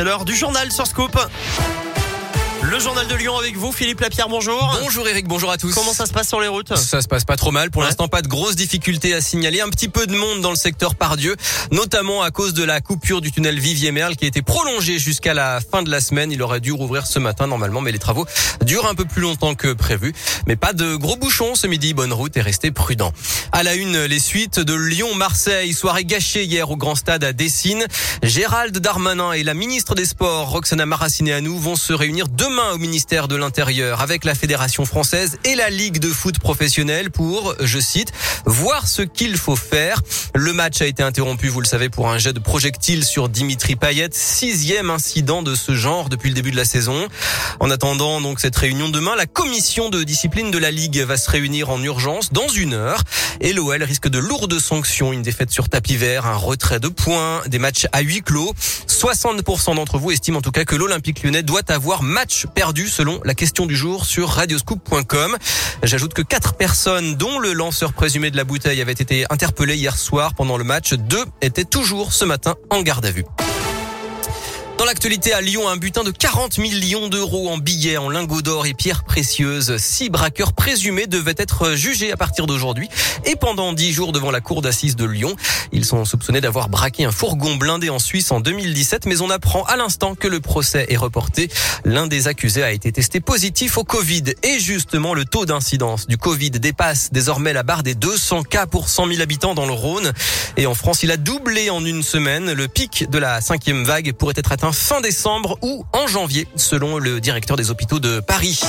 L'heure du journal sur Scoop. Le journal de Lyon avec vous, Philippe Lapierre, bonjour. Bonjour Eric, bonjour à tous. Comment ça se passe sur les routes? Ça se passe pas trop mal. Pour Ouais. l'instant, pas de grosses difficultés à signaler. Un petit peu de monde dans le secteur Pardieu, notamment à cause de la coupure du tunnel Vivier-Merle qui a été prolongée jusqu'à la fin de la semaine. Il aurait dû rouvrir ce matin normalement, mais les travaux durent un peu plus longtemps que prévu. Mais pas de gros bouchons ce midi. Bonne route et restez prudents. À la une, les suites de Lyon-Marseille. Soirée gâchée hier au Grand Stade à Dessine. Gérald Darmanin et la ministre des Sports, Roxana Maracineanu, vont se réunir demain au ministère de l'Intérieur avec la Fédération française et la Ligue de foot professionnelle pour, je cite, voir ce qu'il faut faire. Le match a été interrompu, vous le savez, pour un jet de projectile sur Dimitri Payet. Sixième incident de ce genre depuis le début de la saison. En attendant donc cette réunion demain, la commission de discipline de la Ligue va se réunir en urgence dans une heure. Et l'OL risque de lourdes sanctions, une défaite sur tapis vert, un retrait de points, des matchs à huis clos. 60% d'entre vous estiment en tout cas que l'Olympique lyonnais doit avoir match perdu selon la question du jour sur radioscoop.com. J'ajoute que quatre personnes, dont le lanceur présumé de la bouteille, avaient été interpellées hier soir pendant le match. Deux étaient toujours ce matin en garde à vue. Dans l'actualité à Lyon, un butin de 40 millions d'euros en billets, en lingots d'or et pierres précieuses. Six braqueurs présumés devaient être jugés à partir d'aujourd'hui et pendant dix jours devant la cour d'assises de Lyon. Ils sont soupçonnés d'avoir braqué un fourgon blindé en Suisse en 2017, mais on apprend à l'instant que le procès est reporté. L'un des accusés a été testé positif au Covid et justement le taux d'incidence du Covid dépasse désormais la barre des 200 cas pour 100 000 habitants dans le Rhône. Et en France, il a doublé en une semaine. Le pic de la cinquième vague pourrait être atteint fin décembre ou en janvier, selon le directeur des hôpitaux de Paris.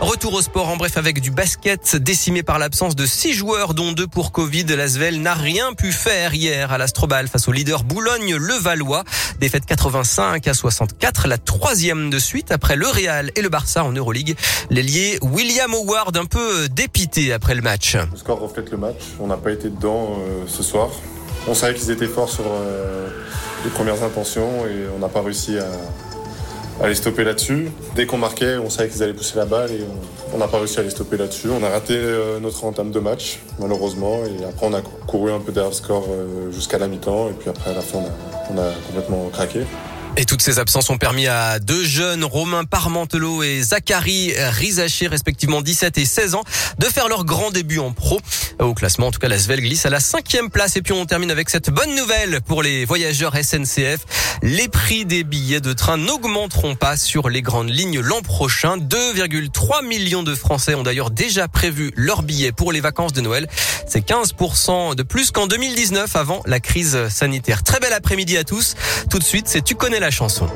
Retour au sport en bref avec du basket décimé par l'absence de six joueurs dont deux pour Covid. L'Asvel n'a rien pu faire hier à l'Astrobal face au leader Boulogne-le-Valois. Défaite 85 à 64, la troisième de suite après le Real et le Barça en Euroleague. L'ailier William Howard un peu dépité après le match. Le score reflète le match. On n'a pas été dedans euh, ce soir. On savait qu'ils étaient forts sur euh, les premières intentions et on n'a pas réussi à, les stopper là-dessus. Dès qu'on marquait, on savait qu'ils allaient pousser la balle et on- n'a pas réussi à les stopper là-dessus. On a raté euh, notre entame de match, malheureusement. Et après, on a couru un peu derrière euh, jusqu'à la mi-temps. Et puis après, à la fin, on a complètement craqué. Et toutes ces absences ont permis à deux jeunes, Romain Parmentelot et Zachary Rizaché, respectivement 17 et 16 ans, de faire leur grand début en pro. Au classement, en tout cas, la Svel glisse à la cinquième place. Et puis on termine avec cette bonne nouvelle pour les voyageurs SNCF. Les prix des billets de train n'augmenteront pas sur les grandes lignes l'an prochain. 2,3 millions de Français ont d'ailleurs déjà prévu leurs billets pour les vacances de Noël. C'est 15% de plus qu'en 2019 avant la crise sanitaire. Très bel après-midi à tous. Tout de suite, c'est Tu connais la chanson.